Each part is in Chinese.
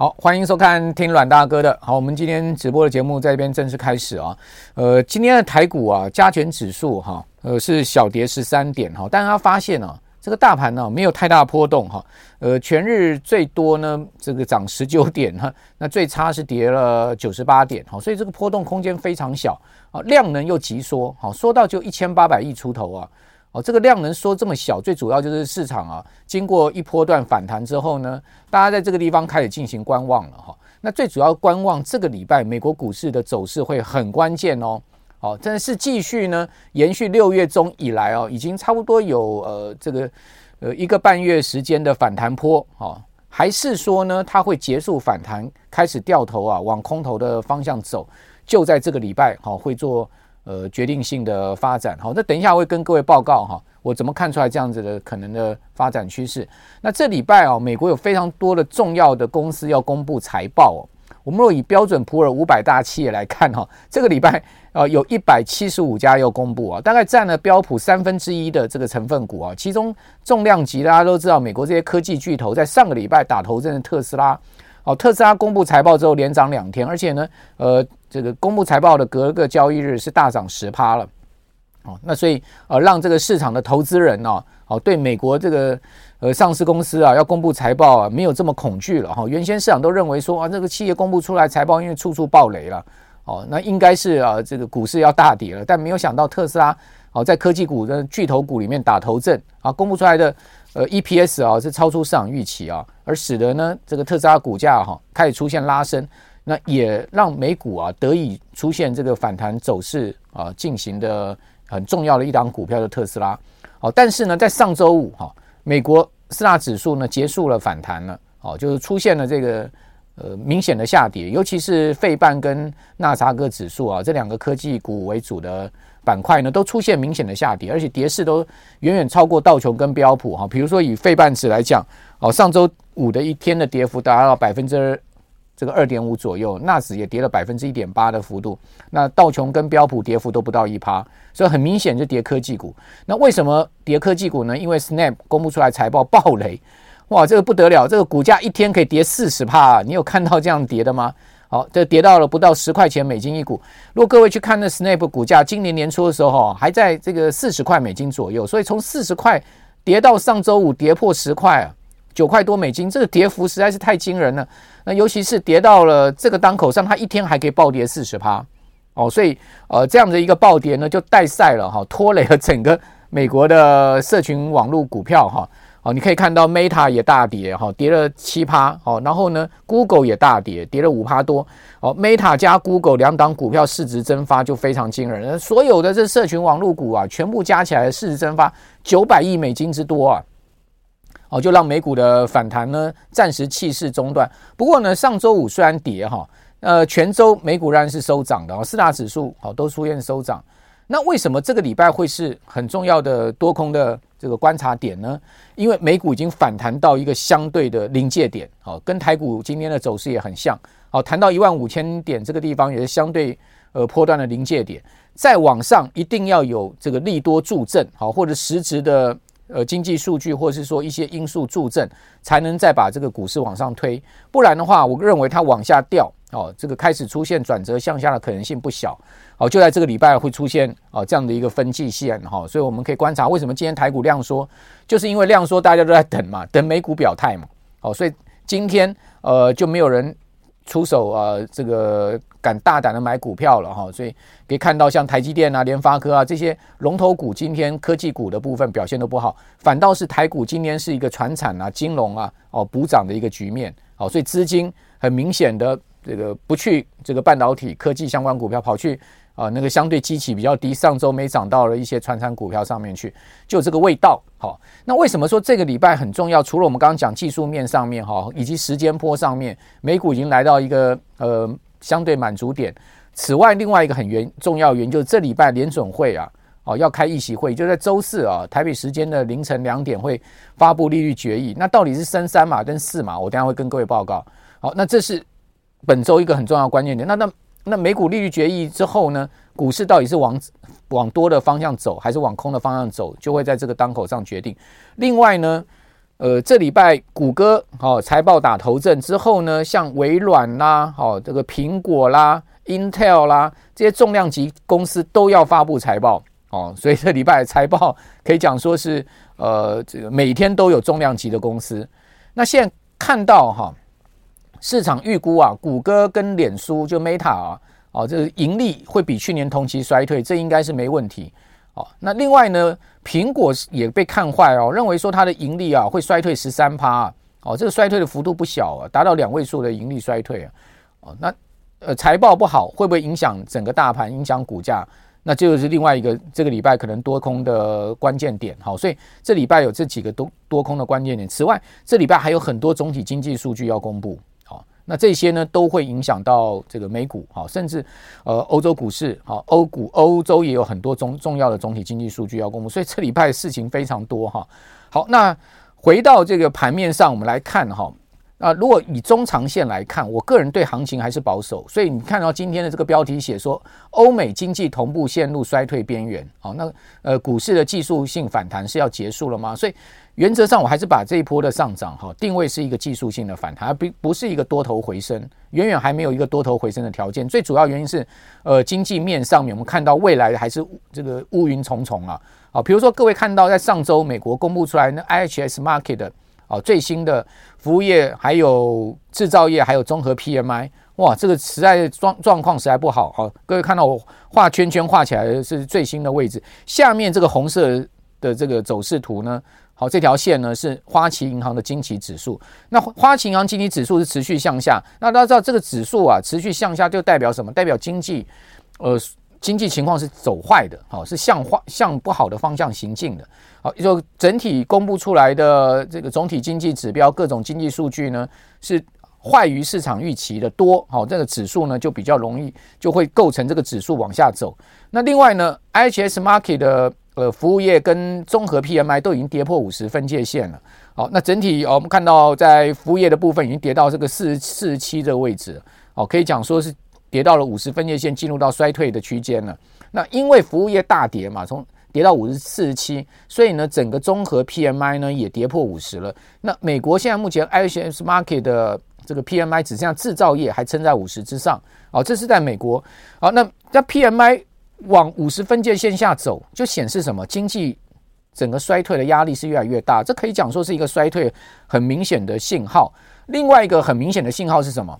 好，欢迎收看听阮大哥的。好，我们今天直播的节目在这边正式开始啊。呃，今天的台股啊，加权指数哈，呃是小跌十三点哈，但是他发现啊，这个大盘呢没有太大波动哈。呃，全日最多呢这个涨十九点哈，那最差是跌了九十八点哈，所以这个波动空间非常小啊，量能又急缩，好，缩到就一千八百亿出头啊。哦，这个量能说这么小，最主要就是市场啊，经过一波段反弹之后呢，大家在这个地方开始进行观望了哈。那最主要观望这个礼拜美国股市的走势会很关键哦。哦，真的是继续呢，延续六月中以来哦，已经差不多有呃这个呃一个半月时间的反弹波哦，还是说呢，它会结束反弹，开始掉头啊，往空头的方向走，就在这个礼拜好会做。呃，决定性的发展，好，那等一下我会跟各位报告哈，我怎么看出来这样子的可能的发展趋势？那这礼拜啊，美国有非常多的重要的公司要公布财报哦。我们若以标准普尔五百大企业来看哈，这个礼拜啊，有一百七十五家要公布啊，大概占了标普三分之一的这个成分股啊。其中重量级大家都知道，美国这些科技巨头在上个礼拜打头阵的特斯拉。哦，特斯拉公布财报之后连涨两天，而且呢，呃，这个公布财报的隔个交易日是大涨十趴了。哦，那所以呃，让这个市场的投资人呢，哦，对美国这个呃上市公司啊要公布财报啊没有这么恐惧了哈。原先市场都认为说啊，这个企业公布出来财报，因为处处暴雷了，哦，那应该是啊这个股市要大跌了。但没有想到特斯拉哦，在科技股的巨头股里面打头阵啊，公布出来的。呃，EPS 啊是超出市场预期啊，而使得呢这个特斯拉股价哈开始出现拉升，那也让美股啊得以出现这个反弹走势啊进行的很重要的一档股票的特斯拉。好，但是呢在上周五哈，美国四大指数呢结束了反弹了，哦，就是出现了这个呃明显的下跌，尤其是费半跟纳萨克指数啊这两个科技股为主的。板块呢都出现明显的下跌，而且跌势都远远超过道琼跟标普哈。比如说以费半指来讲，哦，上周五的一天的跌幅达到百分之这个二点五左右，纳指也跌了百分之一点八的幅度。那道琼跟标普跌幅都不到一趴，所以很明显就跌科技股。那为什么跌科技股呢？因为 Snap 公布出来财报暴雷，哇，这个不得了，这个股价一天可以跌四十趴，你有看到这样跌的吗？好，这跌到了不到十块钱美金一股。如果各位去看那 Snap 股价，今年年初的时候还在这个四十块美金左右，所以从四十块跌到上周五跌破十块啊，九块多美金，这个跌幅实在是太惊人了。那尤其是跌到了这个当口上，它一天还可以暴跌四十趴哦，所以呃这样的一个暴跌呢，就带赛了哈，拖累了整个美国的社群网络股票哈。哦，你可以看到 Meta 也大跌哈，跌了七趴。哦，然后呢，Google 也大跌，跌了五趴多。哦，Meta 加 Google 两档股票市值蒸发就非常惊人，所有的这社群网络股啊，全部加起来市值蒸发九百亿美金之多啊！哦，就让美股的反弹呢暂时气势中断。不过呢，上周五虽然跌哈，呃，全周美股仍然是收涨的，四大指数好都出现收涨。那为什么这个礼拜会是很重要的多空的这个观察点呢？因为美股已经反弹到一个相对的临界点，好，跟台股今天的走势也很像，好，谈到一万五千点这个地方也是相对呃波段的临界点，再往上一定要有这个利多助阵，好，或者实质的呃经济数据，或是说一些因素助阵，才能再把这个股市往上推，不然的话，我认为它往下掉。哦，这个开始出现转折向下的可能性不小。哦，就在这个礼拜会出现哦这样的一个分界线哈，所以我们可以观察为什么今天台股量缩，就是因为量缩大家都在等嘛，等美股表态嘛。哦，所以今天呃就没有人出手啊，这个敢大胆的买股票了哈。所以可以看到像台积电啊、联发科啊这些龙头股，今天科技股的部分表现都不好，反倒是台股今天是一个传产啊、金融啊哦补涨的一个局面。哦，所以资金很明显的。这个不去这个半导体科技相关股票，跑去啊、那个相对基期比较低，上周没涨到了一些传产股票上面去，就这个味道。好，那为什么说这个礼拜很重要？除了我们刚刚讲技术面上面哈，以及时间波上面，美股已经来到一个呃相对满足点。此外，另外一个很原重要原因就是这礼拜联准会啊哦要开议席会，就在周四啊台北时间的凌晨两点会发布利率决议。那到底是升三码跟四码？我等下会跟各位报告。好，那这是。本周一个很重要关键点，那那那美股利率决议之后呢，股市到底是往往多的方向走，还是往空的方向走，就会在这个当口上决定。另外呢，呃，这礼拜谷歌好财报打头阵之后呢，像微软啦，好这个苹果啦、Intel 啦这些重量级公司都要发布财报哦，所以这礼拜财报可以讲说是呃这个每天都有重量级的公司。那现在看到哈，市场预估啊，谷歌跟脸书就 Meta 啊，哦这个盈利会比去年同期衰退，这应该是没问题。哦，那另外呢，苹果也被看坏哦，认为说它的盈利啊会衰退十三趴，哦，这个衰退的幅度不小啊，达到两位数的盈利衰退啊，哦，那呃财报不好会不会影响整个大盘，影响股价？那这就是另外一个这个礼拜可能多空的关键点，好，所以这礼拜有这几个多多空的关键点。此外，这礼拜还有很多总体经济数据要公布。那这些呢都会影响到这个美股，好，甚至呃欧洲股市，好，欧股欧洲也有很多重重要的总体经济数据要公布，所以这礼拜事情非常多哈。好，那回到这个盘面上，我们来看哈。那如果以中长线来看，我个人对行情还是保守，所以你看到今天的这个标题写说欧美经济同步陷入衰退边缘，好，那呃股市的技术性反弹是要结束了吗？所以。原则上，我还是把这一波的上涨哈定位是一个技术性的反弹，而不是一个多头回升，远远还没有一个多头回升的条件。最主要原因是，呃，经济面上面我们看到未来还是这个乌云重重啊。好，比如说各位看到在上周美国公布出来那 IHS Market 的啊最新的服务业、还有制造业、还有综合 PMI，哇，这个实在状状况实在不好。好，各位看到我画圈圈画起来是最新的位置，下面这个红色的这个走势图呢？好，这条线呢是花旗银行的经济指数。那花旗银行经济指数是持续向下。那大家知道这个指数啊，持续向下就代表什么？代表经济，呃，经济情况是走坏的，好，是向坏向不好的方向行进的。好，就整体公布出来的这个总体经济指标，各种经济数据呢是坏于市场预期的多。好，这个指数呢就比较容易就会构成这个指数往下走。那另外呢，IHS Market 的。呃，服务业跟综合 PMI 都已经跌破五十分界线了。好，那整体我们看到在服务业的部分已经跌到这个四十四十七这个位置。哦，可以讲说是跌到了五十分界线，进入到衰退的区间了。那因为服务业大跌嘛，从跌到五十四十七，所以呢，整个综合 PMI 呢也跌破五十了。那美国现在目前 IHS Markit 的这个 PMI 只剩下制造业还撑在五十之上。哦，这是在美国。好，那在 PMI。往五十分界线下走，就显示什么？经济整个衰退的压力是越来越大，这可以讲说是一个衰退很明显的信号。另外一个很明显的信号是什么？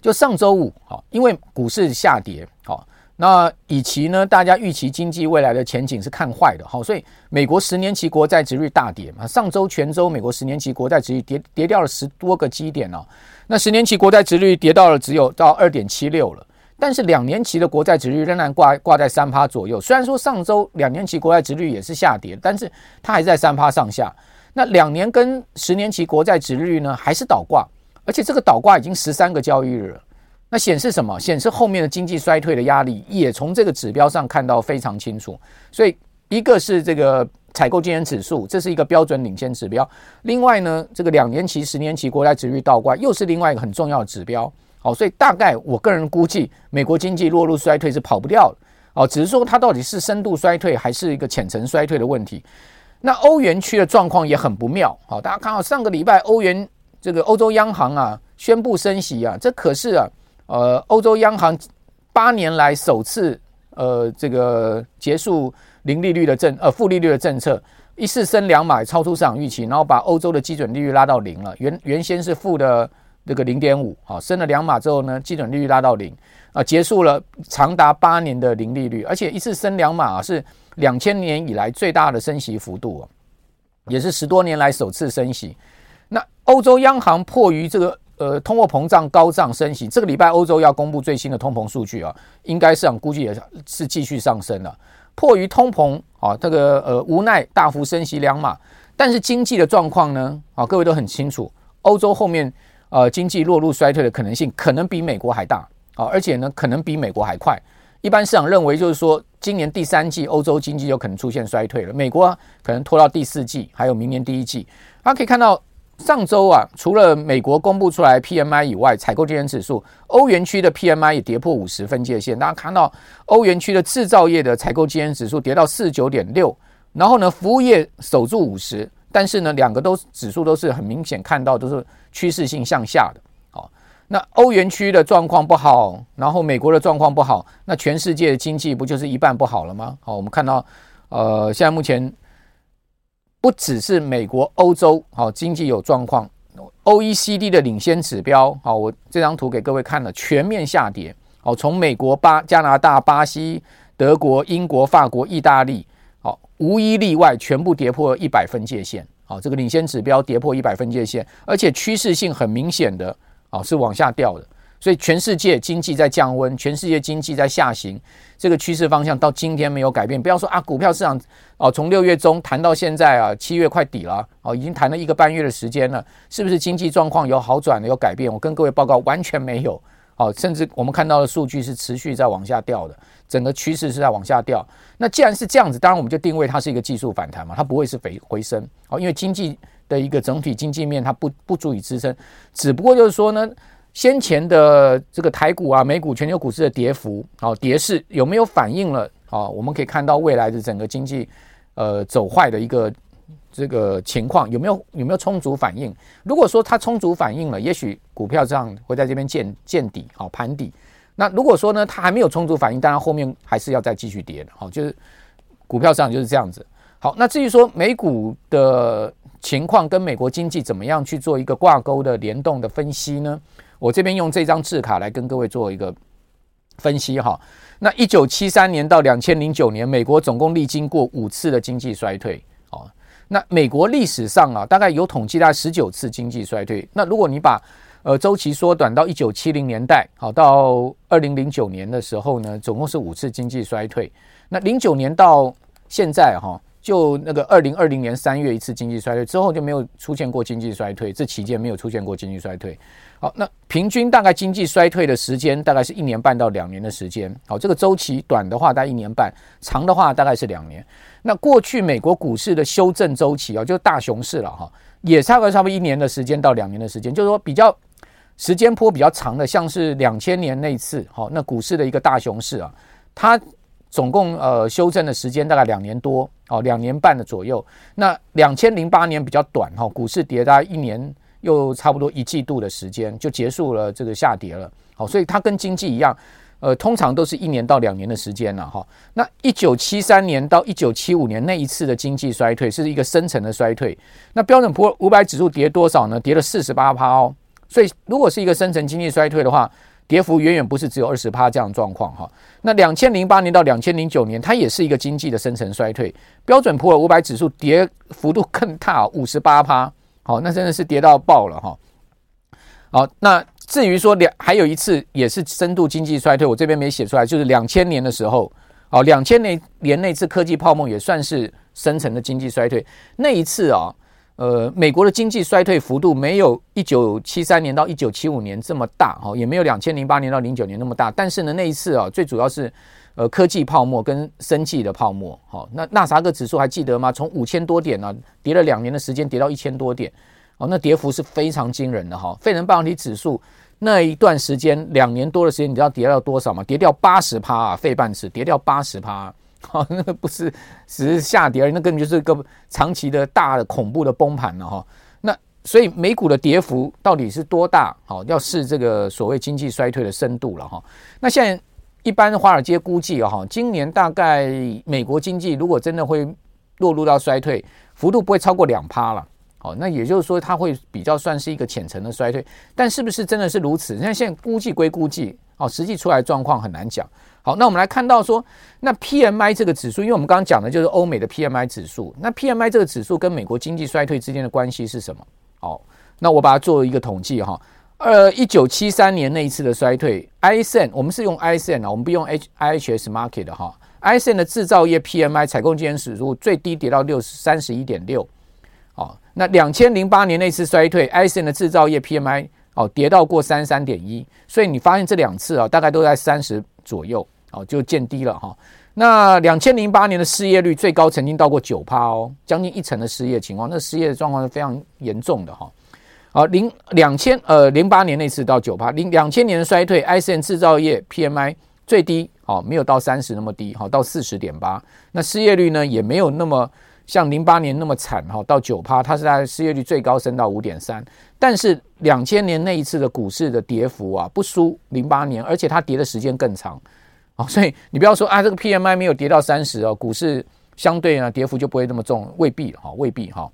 就上周五，好，因为股市下跌，好，那以期呢，大家预期经济未来的前景是看坏的，好，所以美国十年期国债殖率大跌嘛。上周全周美国十年期国债殖率跌跌掉了十多个基点哦，那十年期国债殖率跌到了只有到二点七六了。但是两年期的国债殖率仍然挂挂在三趴左右。虽然说上周两年期国债殖率也是下跌，但是它还在三趴上下。那两年跟十年期国债殖率呢，还是倒挂，而且这个倒挂已经十三个交易日了。那显示什么？显示后面的经济衰退的压力也从这个指标上看到非常清楚。所以一个是这个采购经理指数，这是一个标准领先指标。另外呢，这个两年期、十年期国债殖率倒挂又是另外一个很重要的指标。好，所以大概我个人估计，美国经济落入衰退是跑不掉的。哦，只是说它到底是深度衰退还是一个浅层衰退的问题。那欧元区的状况也很不妙。好，大家看到上个礼拜欧元这个欧洲央行啊宣布升息啊，这可是啊呃欧洲央行八年来首次呃这个结束零利率的政呃负利率的政策，一次升两码超出市场预期，然后把欧洲的基准利率拉到零了。原原先是负的。这个零点五，好，升了两码之后呢，基准利率拉到零，啊，结束了长达八年的零利率，而且一次升两码是两千年以来最大的升息幅度，也是十多年来首次升息。那欧洲央行迫于这个呃通货膨胀高涨升息，这个礼拜欧洲要公布最新的通膨数据啊，应该市场估计也是继续上升了。迫于通膨啊，这个呃无奈大幅升息两码，但是经济的状况呢，啊，各位都很清楚，欧洲后面。呃，经济落入衰退的可能性可能比美国还大啊，而且呢，可能比美国还快。一般市场认为，就是说，今年第三季欧洲经济有可能出现衰退了，美国可能拖到第四季，还有明年第一季。大家可以看到，上周啊，除了美国公布出来 PMI 以外，采购经理指数，欧元区的 PMI 也跌破五十分界线。大家看到，欧元区的制造业的采购经理指数跌到四十九点六，然后呢，服务业守住五十。但是呢，两个都指数都是很明显看到都是趋势性向下的。好，那欧元区的状况不好，然后美国的状况不好，那全世界的经济不就是一半不好了吗？好，我们看到呃，现在目前不只是美国、欧洲好经济有状况，OECD 的领先指标好，我这张图给各位看了，全面下跌。好，从美国、巴、加拿大、巴西。德国、英国、法国、意大利，无一例外，全部跌破一百分界线。好，这个领先指标跌破一百分界线，而且趋势性很明显的，啊，是往下掉的。所以全世界经济在降温，全世界经济在下行，这个趋势方向到今天没有改变。不要说啊，股票市场哦，从六月中谈到现在啊，七月快底了，哦，已经谈了一个半月的时间了，是不是经济状况有好转了有改变？我跟各位报告，完全没有。好，甚至我们看到的数据是持续在往下掉的，整个趋势是在往下掉。那既然是这样子，当然我们就定位它是一个技术反弹嘛，它不会是回回升。好，因为经济的一个整体经济面它不不足以支撑，只不过就是说呢，先前的这个台股啊、美股、全球股市的跌幅，好，跌势有没有反映了？哦，我们可以看到未来的整个经济呃走坏的一个。这个情况有没有有没有充足反应？如果说它充足反应了，也许股票这样会在这边见见底，好盘底。那如果说呢，它还没有充足反应，当然后面还是要再继续跌的，好，就是股票上就是这样子。好，那至于说美股的情况跟美国经济怎么样去做一个挂钩的联动的分析呢？我这边用这张字卡来跟各位做一个分析哈。那一九七三年到两千零九年，美国总共历经过五次的经济衰退。那美国历史上啊，大概有统计大概十九次经济衰退。那如果你把呃周期缩短到一九七零年代，好到二零零九年的时候呢，总共是五次经济衰退。那零九年到现在哈，就那个二零二零年三月一次经济衰退之后就没有出现过经济衰退，这期间没有出现过经济衰退。好，那平均大概经济衰退的时间大概是一年半到两年的时间。好，这个周期短的话大概一年半，长的话大概是两年。那过去美国股市的修正周期啊，就是大熊市了哈，也差不多差不多一年的时间到两年的时间，就是说比较时间波比较长的，像是两千年那次，好，那股市的一个大熊市啊，它总共呃修正的时间大概两年多哦，两年半的左右。那两千零八年比较短哈，股市跌大概一年又差不多一季度的时间就结束了这个下跌了，好，所以它跟经济一样。呃，通常都是一年到两年的时间了哈。那一九七三年到一九七五年那一次的经济衰退是一个深层的衰退。那标准普尔五百指数跌多少呢？跌了四十八趴哦。所以如果是一个深层经济衰退的话，跌幅远远不是只有二十趴这样的状况哈。那两千零八年到两千零九年，它也是一个经济的深层衰退。标准普尔五百指数跌幅度更大，五十八趴。好，那真的是跌到爆了哈。好，那。至于说两还有一次也是深度经济衰退，我这边没写出来，就是两千年的时候，哦，两千年年那次科技泡沫也算是深层的经济衰退。那一次啊，呃，美国的经济衰退幅度没有一九七三年到一九七五年这么大，哈，也没有两千零八年到零九年那么大。但是呢，那一次啊，最主要是呃科技泡沫跟生技的泡沫，哈，那纳斯达克指数还记得吗？从五千多点呢，啊，跌了两年的时间，跌到一千多点。哦，那跌幅是非常惊人的哈。费城半导体指数那一段时间两年多的时间，你知道跌到多少吗？跌掉八十趴啊，费半指跌掉八十趴。好，那个不是只是下跌而已，那根本就是一个长期的大的恐怖的崩盘了哈。那所以美股的跌幅到底是多大？好，要视这个所谓经济衰退的深度了哈。那现在一般华尔街估计啊哈，今年大概美国经济如果真的会落入到衰退，幅度不会超过两趴了。哦，那也就是说，它会比较算是一个浅层的衰退，但是不是真的是如此？那现在估计归估计，哦，实际出来状况很难讲。好，那我们来看到说，那 PMI 这个指数，因为我们刚刚讲的就是欧美的 PMI 指数，那 PMI 这个指数跟美国经济衰退之间的关系是什么？哦，那我把它做一个统计哈，呃，一九七三年那一次的衰退，ISM 我们是用 ISM 啊，我们不用 H IHS Market 的哈，ISM 的制造业 PMI 采购经理指数最低跌到六十三十一点六。哦，那两千零八年那次衰退，ISM 的制造业 PMI 哦跌到过三三点一，所以你发现这两次啊，大概都在三十左右，哦就见低了哈。那两千零八年的失业率最高曾经到过九趴哦，将近一成的失业情况，那失业的状况是非常严重的哈。好，零两千呃零八年那次到九趴，零两千年的衰退，ISM 制造业 PMI 最低哦没有到三十那么低，好到四十点八，那失业率呢也没有那么。像零八年那么惨哈，到九趴，它是在失业率最高升到五点三。但是两千年那一次的股市的跌幅啊，不输零八年，而且它跌的时间更长。哦，所以你不要说啊，这个 PMI 没有跌到三十哦，股市相对呢跌幅就不会那么重，未必哈，未必哈。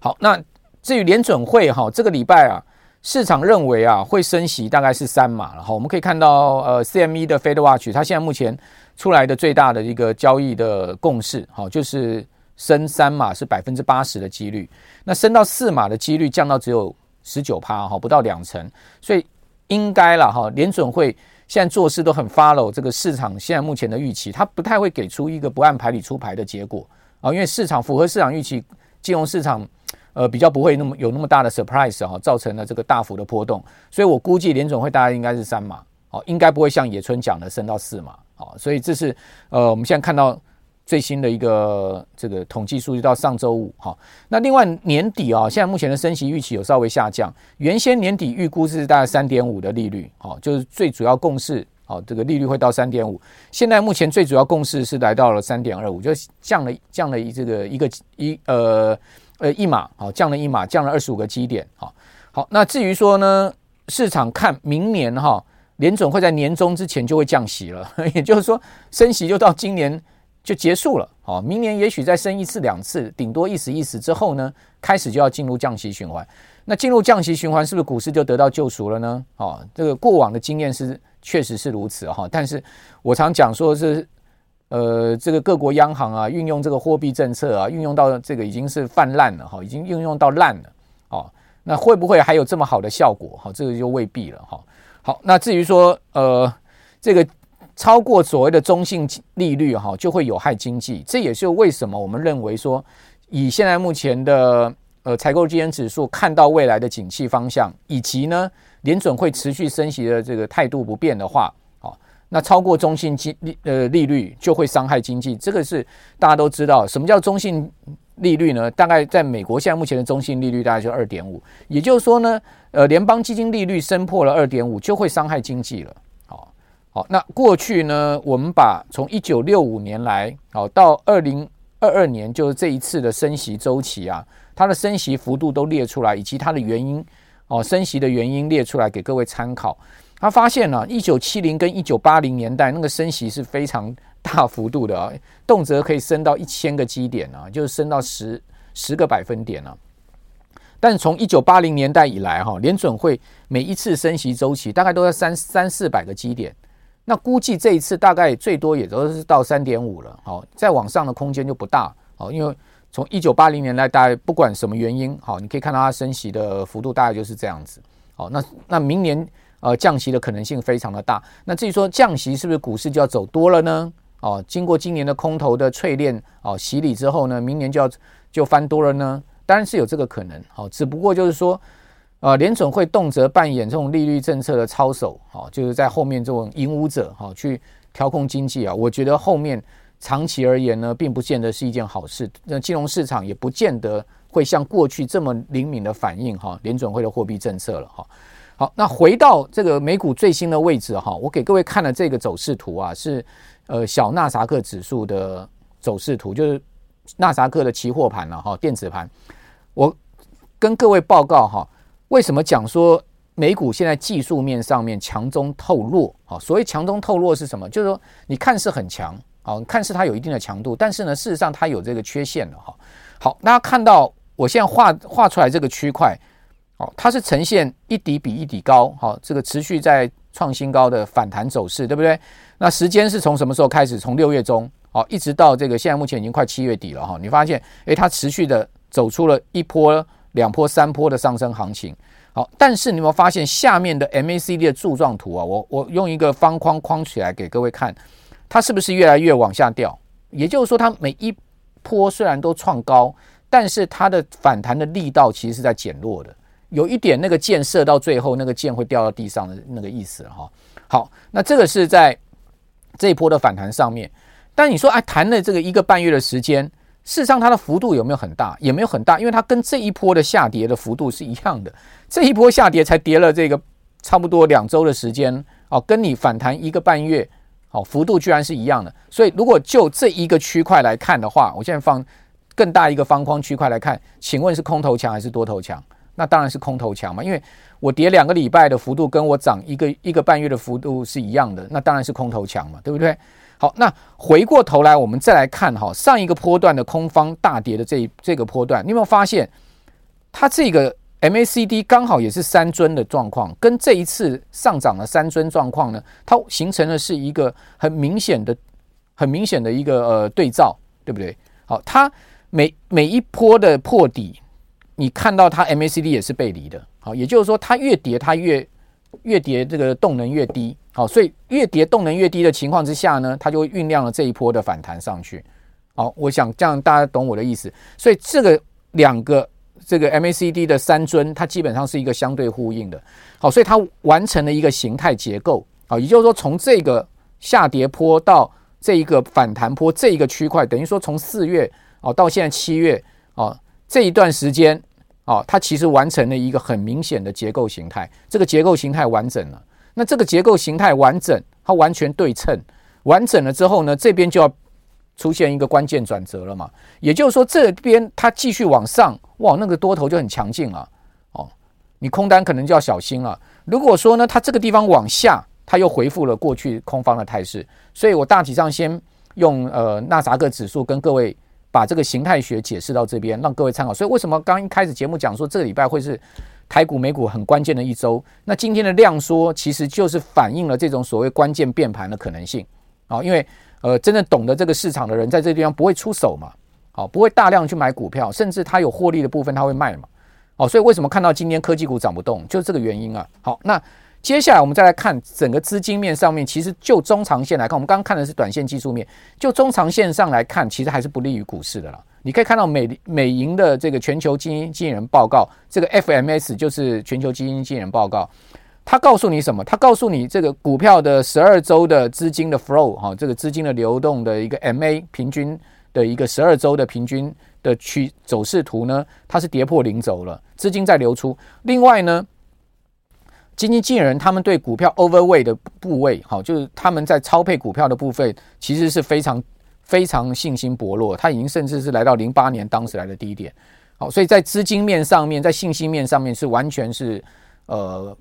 好，那至于联准会哈，这个礼拜啊，市场认为啊会升息大概是三码了哈。我们可以看到呃 CME 的 Fed Watch，它现在目前出来的最大的一个交易的共识，哈，就是。升三码是百分之八十的几率，那升到四码的几率降到只有十九趴哈，不到两成，所以应该了哈。联准会现在做事都很 follow 这个市场现在目前的预期，它不太会给出一个不按牌理出牌的结果啊，因为市场符合市场预期，金融市场呃比较不会那么有那么大的 surprise 哈，造成了这个大幅的波动，所以我估计联总会大概应该是三码哦，应该不会像野村讲的升到四码哦，所以这是呃我们现在看到。最新的一个这个统计数据到上周五哈，那另外年底啊，现在目前的升息预期有稍微下降，原先年底预估是大概三点五的利率，哦，就是最主要共识，哦，这个利率会到三点五，现在目前最主要共识是来到了三点二五，就降了降了一这个一个一呃呃一码，好，降了一码，降了二十五个基点，好，好，那至于说呢，市场看明年哈，联准会在年中之前就会降息了，也就是说升息就到今年。就结束了，哦，明年也许再升一次两次，顶多意思意思之后呢，开始就要进入降息循环。那进入降息循环，是不是股市就得到救赎了呢？哦，这个过往的经验是确实是如此哈。但是我常讲说是，呃，这个各国央行啊，运用这个货币政策啊，运用到这个已经是泛滥了哈，已经运用到烂了哦。那会不会还有这么好的效果？哈，这个就未必了哈。好，那至于说呃，这个。超过所谓的中性利率哈，就会有害经济。这也是为什么我们认为说，以现在目前的呃采购基金指数看到未来的景气方向，以及呢联准会持续升息的这个态度不变的话，那超过中性利呃利率就会伤害经济。这个是大家都知道，什么叫中性利率呢？大概在美国现在目前的中性利率大概就二点五，也就是说呢，呃联邦基金利率升破了二点五，就会伤害经济了。好，那过去呢，我们把从一九六五年来，好到二零二二年，就是这一次的升息周期啊，它的升息幅度都列出来，以及它的原因，哦，升息的原因列出来给各位参考。他发现呢，一九七零跟一九八零年代那个升息是非常大幅度的啊，动辄可以升到一千个基点啊，就是升到十十个百分点啊。但是从一九八零年代以来，哈，联准会每一次升息周期大概都在三三四百个基点。那估计这一次大概最多也都是到三点五了，好，再往上的空间就不大，好，因为从一九八零年代，大概不管什么原因，好，你可以看到它升息的幅度大概就是这样子，好，那那明年呃降息的可能性非常的大，那至于说降息是不是股市就要走多了呢？哦，经过今年的空头的淬炼哦洗礼之后呢，明年就要就翻多了呢？当然是有这个可能，好，只不过就是说。呃，联准会动辄扮演这种利率政策的操手，哈，就是在后面这种引舞者，哈，去调控经济啊。我觉得后面长期而言呢，并不见得是一件好事。那金融市场也不见得会像过去这么灵敏的反应，哈，联准会的货币政策了，哈。好，那回到这个美股最新的位置，哈，我给各位看了这个走势图啊，是呃小纳萨克指数的走势图，就是纳萨克的期货盘了，哈，电子盘。我跟各位报告，哈。为什么讲说美股现在技术面上面强中透弱？啊，所谓强中透弱是什么？就是说你看似很强，啊，看似它有一定的强度，但是呢，事实上它有这个缺陷的哈。好，大家看到我现在画画出来这个区块，哦，它是呈现一底比一底高，好，这个持续在创新高的反弹走势，对不对？那时间是从什么时候开始？从六月中，哦，一直到这个现在目前已经快七月底了哈。你发现，诶，它持续的走出了一波。两波、三波的上升行情，好，但是你有没有发现下面的 MACD 的柱状图啊？我我用一个方框框起来给各位看，它是不是越来越往下掉？也就是说，它每一波虽然都创高，但是它的反弹的力道其实是在减弱的，有一点那个箭射到最后，那个箭会掉到地上的那个意思哈。好，那这个是在这一波的反弹上面，但你说哎，弹了这个一个半月的时间。事实上，它的幅度有没有很大？也没有很大，因为它跟这一波的下跌的幅度是一样的。这一波下跌才跌了这个差不多两周的时间，哦，跟你反弹一个半月，哦，幅度居然是一样的。所以，如果就这一个区块来看的话，我现在放更大一个方框区块来看，请问是空头强还是多头强？那当然是空头强嘛，因为我跌两个礼拜的幅度跟我涨一个一个半月的幅度是一样的，那当然是空头强嘛，对不对？好，那回过头来我们再来看哈，上一个波段的空方大跌的这这个波段，你有没有发现它这个 MACD 刚好也是三尊的状况，跟这一次上涨的三尊状况呢，它形成的是一个很明显的、很明显的一个呃对照，对不对？好，它每每一波的破底。你看到它 MACD 也是背离的，好，也就是说它越跌它越越跌，这个动能越低，好，所以越跌动能越低的情况之下呢，它就会酝酿了这一波的反弹上去，好，我想这样大家懂我的意思，所以这个两个这个 MACD 的三尊，它基本上是一个相对呼应的，好，所以它完成了一个形态结构，啊，也就是说从这个下跌坡到这一个反弹坡这一个区块，等于说从四月哦到现在七月哦这一段时间。哦，它其实完成了一个很明显的结构形态，这个结构形态完整了。那这个结构形态完整，它完全对称，完整了之后呢，这边就要出现一个关键转折了嘛。也就是说，这边它继续往上，哇，那个多头就很强劲了。哦，你空单可能就要小心了。如果说呢，它这个地方往下，它又恢复了过去空方的态势。所以我大体上先用呃纳萨克指数跟各位。把这个形态学解释到这边，让各位参考。所以为什么刚一开始节目讲说这个礼拜会是台股美股很关键的一周？那今天的量缩其实就是反映了这种所谓关键变盘的可能性啊。因为呃，真正懂得这个市场的人在这个地方不会出手嘛，好，不会大量去买股票，甚至他有获利的部分他会卖嘛。哦，所以为什么看到今天科技股涨不动，就是这个原因啊。好，那。接下来我们再来看整个资金面上面，其实就中长线来看，我们刚刚看的是短线技术面，就中长线上来看，其实还是不利于股市的啦。你可以看到美美银的这个全球基金经理人报告，这个 FMS 就是全球基金经理人报告，他告诉你什么？他告诉你这个股票的十二周的资金的 flow 哈，这个资金的流动的一个 MA 平均的一个十二周的平均的趋走势图呢，它是跌破零轴了，资金在流出。另外呢，基金经理人他们对股票 overweight 的部位，好，就是他们在超配股票的部分，其实是非常非常信心薄弱，他已经甚至是来到零八年当时来的低点，好，所以在资金面上面，在信心面上面是完全是呃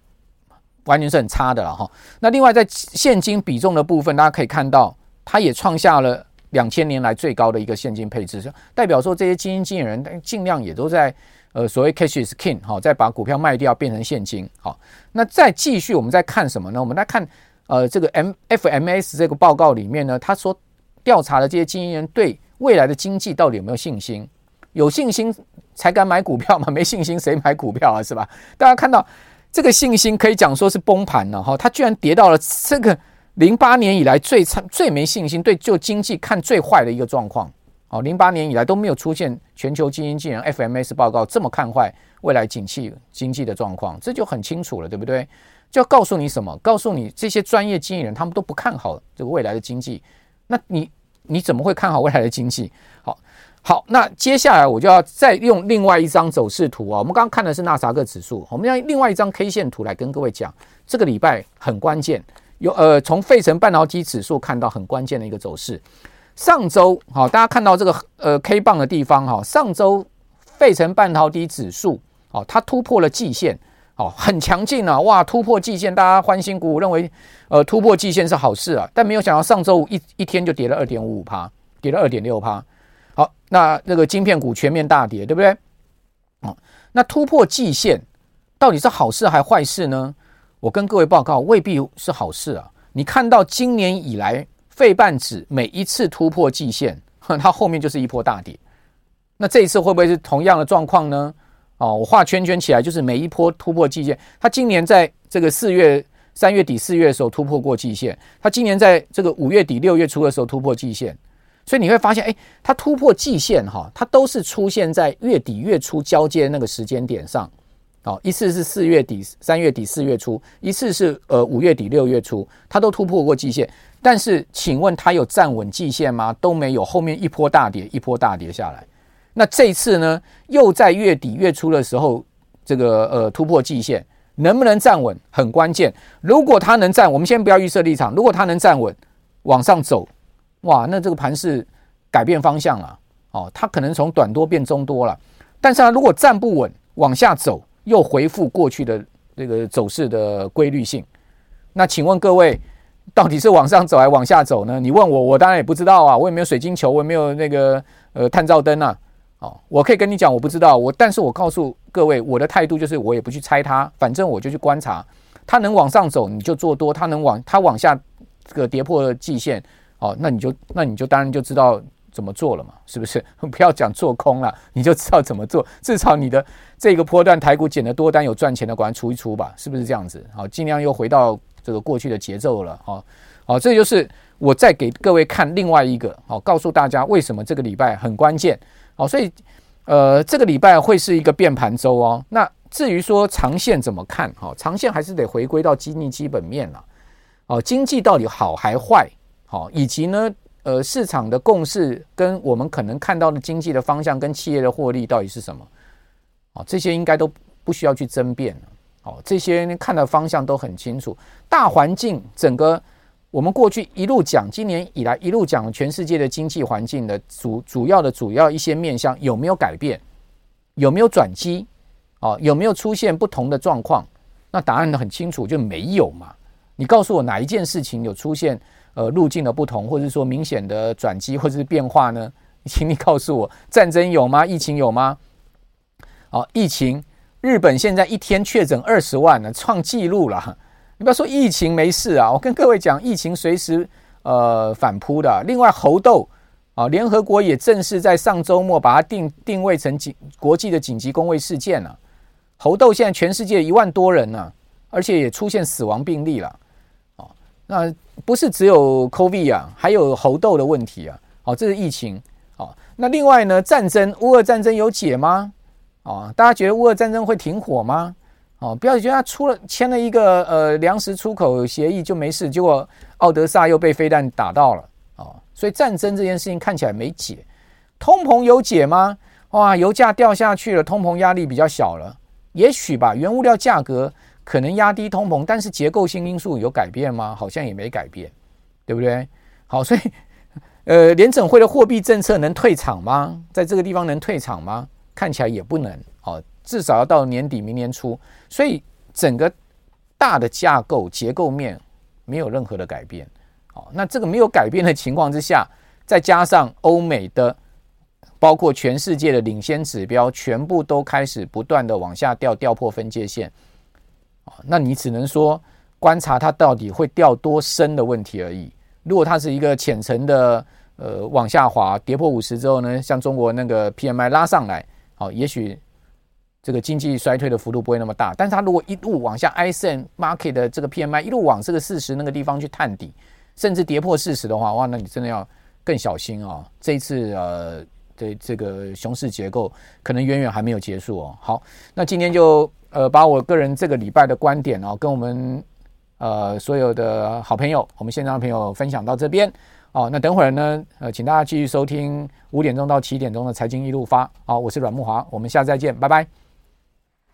完全是很差的了哈。那另外在现金比重的部分，大家可以看到，它也创下了两千年来最高的一个现金配置，代表说这些基金经理人但尽量也都在。呃，所谓 cash is king，好，再把股票卖掉变成现金，好，那再继续，我们再看什么呢？我们来看，呃，这个 M FMS 这个报告里面呢，他说调查的这些经纪人对未来的经济到底有没有信心？有信心才敢买股票嘛，没信心谁买股票啊？是吧？大家看到这个信心可以讲说是崩盘了哈，它居然跌到了这个零八年以来最差、最没信心，对就经济看最坏的一个状况。哦，零八年以来都没有出现全球基金经理 FMS 报告这么看坏未来景气经济的状况，这就很清楚了，对不对？就要告诉你什么？告诉你这些专业经理人他们都不看好这个未来的经济，那你你怎么会看好未来的经济？好，好，那接下来我就要再用另外一张走势图啊，我们刚刚看的是纳萨克指数，我们用另外一张 K 线图来跟各位讲，这个礼拜很关键，有呃从费城半导体指数看到很关键的一个走势。上周，好，大家看到这个呃 K 棒的地方哈，上周费城半导体指数，哦，它突破了季线，哦，很强劲啊，哇，突破季线，大家欢欣鼓舞，认为呃突破季线是好事啊，但没有想到上周五一一天就跌了二点五五趴，跌了二点六趴，好，那这个晶片股全面大跌，对不对？哦，那突破季线到底是好事还坏事呢？我跟各位报告，未必是好事啊，你看到今年以来。费半指每一次突破季线，它后面就是一波大跌。那这一次会不会是同样的状况呢？哦，我画圈圈起来，就是每一波突破季线。它今年在这个四月、三月底、四月的时候突破过季线，它今年在这个五月底、六月初的时候突破季线。所以你会发现，哎，它突破季线哈，它都是出现在月底、月初交接那个时间点上。哦，一次是四月底、三月底、四月初，一次是呃五月底、六月初，它都突破过季线。但是，请问它有站稳季线吗？都没有，后面一波大跌，一波大跌下来。那这次呢，又在月底月初的时候，这个呃突破季线，能不能站稳很关键。如果它能站，我们先不要预设立场。如果它能站稳，往上走，哇，那这个盘势改变方向了。哦，它可能从短多变中多了。但是它如果站不稳，往下走，又恢复过去的这个走势的规律性，那请问各位，到底是往上走还往下走呢？你问我，我当然也不知道啊，我也没有水晶球，我也没有那个呃探照灯啊。哦，我可以跟你讲，我不知道，我但是我告诉各位，我的态度就是我也不去猜它，反正我就去观察，它能往上走你就做多，它能往它往下这个跌破季线，哦，那你就那你就当然就知道。怎么做了嘛？是不是？不要讲做空了，你就知道怎么做。至少你的这个波段台股减的多单有赚钱的，赶快出一出吧，是不是这样子？好，尽量又回到这个过去的节奏了。好，好，这就是我再给各位看另外一个，好，告诉大家为什么这个礼拜很关键。好，所以呃，这个礼拜会是一个变盘周哦。那至于说长线怎么看？好，长线还是得回归到经济基本面了。哦，经济到底好还坏？好，以及呢？呃，市场的共识跟我们可能看到的经济的方向跟企业的获利到底是什么？哦，这些应该都不需要去争辩了。哦，这些看的方向都很清楚。大环境整个我们过去一路讲，今年以来一路讲全世界的经济环境的主主要的主要一些面向有没有改变？有没有转机？哦，有没有出现不同的状况？那答案很清楚，就没有嘛。你告诉我哪一件事情有出现？呃，路径的不同，或者说明显的转机，或者是变化呢？请你告诉我，战争有吗？疫情有吗？哦，疫情，日本现在一天确诊二十万呢，创纪录了。你不要说疫情没事啊，我跟各位讲，疫情随时呃反扑的。另外，猴痘啊，联合国也正式在上周末把它定定位成紧国际的紧急公卫事件了。猴痘现在全世界一万多人呢，而且也出现死亡病例了。哦，那。不是只有 COVID 啊，还有猴痘的问题啊。哦，这是疫情。哦，那另外呢，战争，乌俄战争有解吗？哦，大家觉得乌俄战争会停火吗？哦，不要觉得他出了签了一个呃粮食出口协议就没事，结果奥德萨又被飞弹打到了。哦，所以战争这件事情看起来没解。通膨有解吗？哇，油价掉下去了，通膨压力比较小了，也许吧。原物料价格。可能压低通膨，但是结构性因素有改变吗？好像也没改变，对不对？好，所以呃，联准会的货币政策能退场吗？在这个地方能退场吗？看起来也不能哦，至少要到年底明年初。所以整个大的架构结构面没有任何的改变。好，那这个没有改变的情况之下，再加上欧美的，包括全世界的领先指标，全部都开始不断的往下掉，掉破分界线。那你只能说观察它到底会掉多深的问题而已。如果它是一个浅层的呃往下滑，跌破五十之后呢，像中国那个 PMI 拉上来，好，也许这个经济衰退的幅度不会那么大。但是它如果一路往下，ISM Market 的这个 PMI 一路往这个四十那个地方去探底，甚至跌破四十的话，哇，那你真的要更小心啊！这一次呃的这个熊市结构可能远远还没有结束哦。好，那今天就。呃，把我个人这个礼拜的观点哦，跟我们呃所有的好朋友，我们现场的朋友分享到这边哦。那等会儿呢，呃，请大家继续收听五点钟到七点钟的财经一路发。好，我是阮慕华，我们下次再见，拜拜。